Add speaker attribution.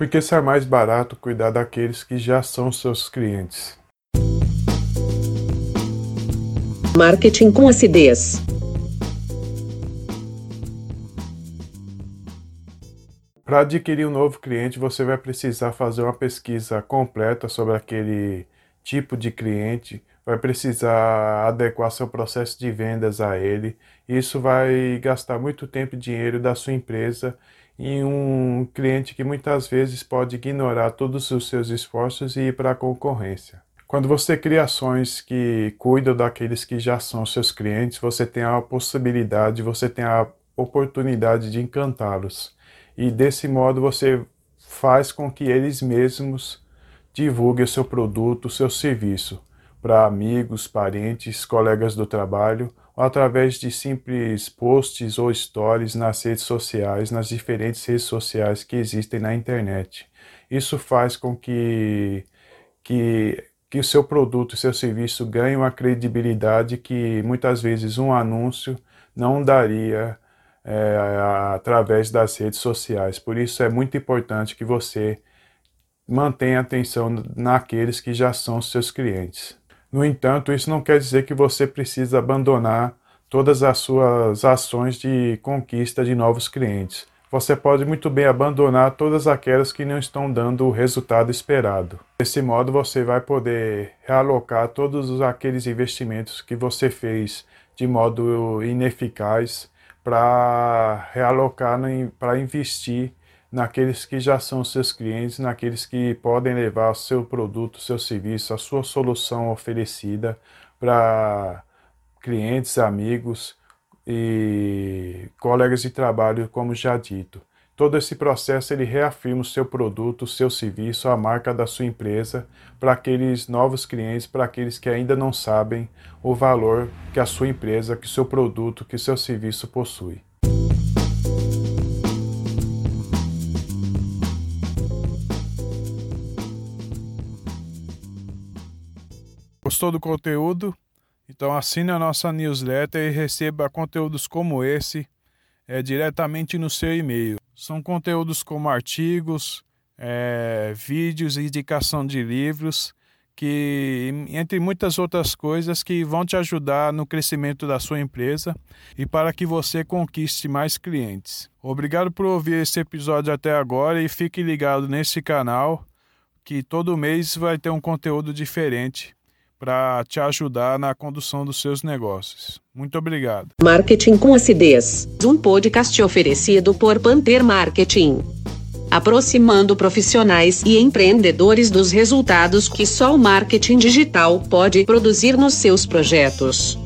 Speaker 1: Porque sai mais barato cuidar daqueles que já são seus clientes.
Speaker 2: Marketing com acidez.
Speaker 1: Para adquirir um novo cliente, você vai precisar fazer uma pesquisa completa sobre aquele tipo de cliente, vai precisar adequar seu processo de vendas a ele. Isso vai gastar muito tempo e dinheiro da sua empresa em um cliente que muitas vezes pode ignorar todos os seus esforços e ir para a concorrência. Quando você cria ações que cuidam daqueles que já são seus clientes, você tem a possibilidade, você tem a oportunidade de encantá-los e desse modo você faz com que eles mesmos divulguem o seu produto, o seu serviço para amigos, parentes, colegas do trabalho ou através de simples posts ou stories nas redes sociais, nas diferentes redes sociais que existem na internet. Isso faz com que, que, que o seu produto, o seu serviço ganhe uma credibilidade que muitas vezes um anúncio não daria é, através das redes sociais. Por isso é muito importante que você mantenha atenção naqueles que já são seus clientes. No entanto, isso não quer dizer que você precisa abandonar todas as suas ações de conquista de novos clientes. Você pode muito bem abandonar todas aquelas que não estão dando o resultado esperado. Desse modo, você vai poder realocar todos aqueles investimentos que você fez de modo ineficaz para realocar, para investir naqueles que já são seus clientes, naqueles que podem levar o seu produto, seu serviço, a sua solução oferecida para clientes, amigos e colegas de trabalho, como já dito. Todo esse processo ele reafirma o seu produto, o seu serviço, a marca da sua empresa para aqueles novos clientes, para aqueles que ainda não sabem o valor que a sua empresa, que seu produto, que seu serviço possui. Gostou do conteúdo? Então assine a nossa newsletter e receba conteúdos como esse é, diretamente no seu e-mail. São conteúdos como artigos, é, vídeos indicação de livros, que entre muitas outras coisas que vão te ajudar no crescimento da sua empresa e para que você conquiste mais clientes. Obrigado por ouvir esse episódio até agora e fique ligado nesse canal que todo mês vai ter um conteúdo diferente para te ajudar na condução dos seus negócios. Muito obrigado.
Speaker 2: Marketing com acidez. Um podcast oferecido por Panther Marketing. Aproximando profissionais e empreendedores dos resultados que só o marketing digital pode produzir nos seus projetos.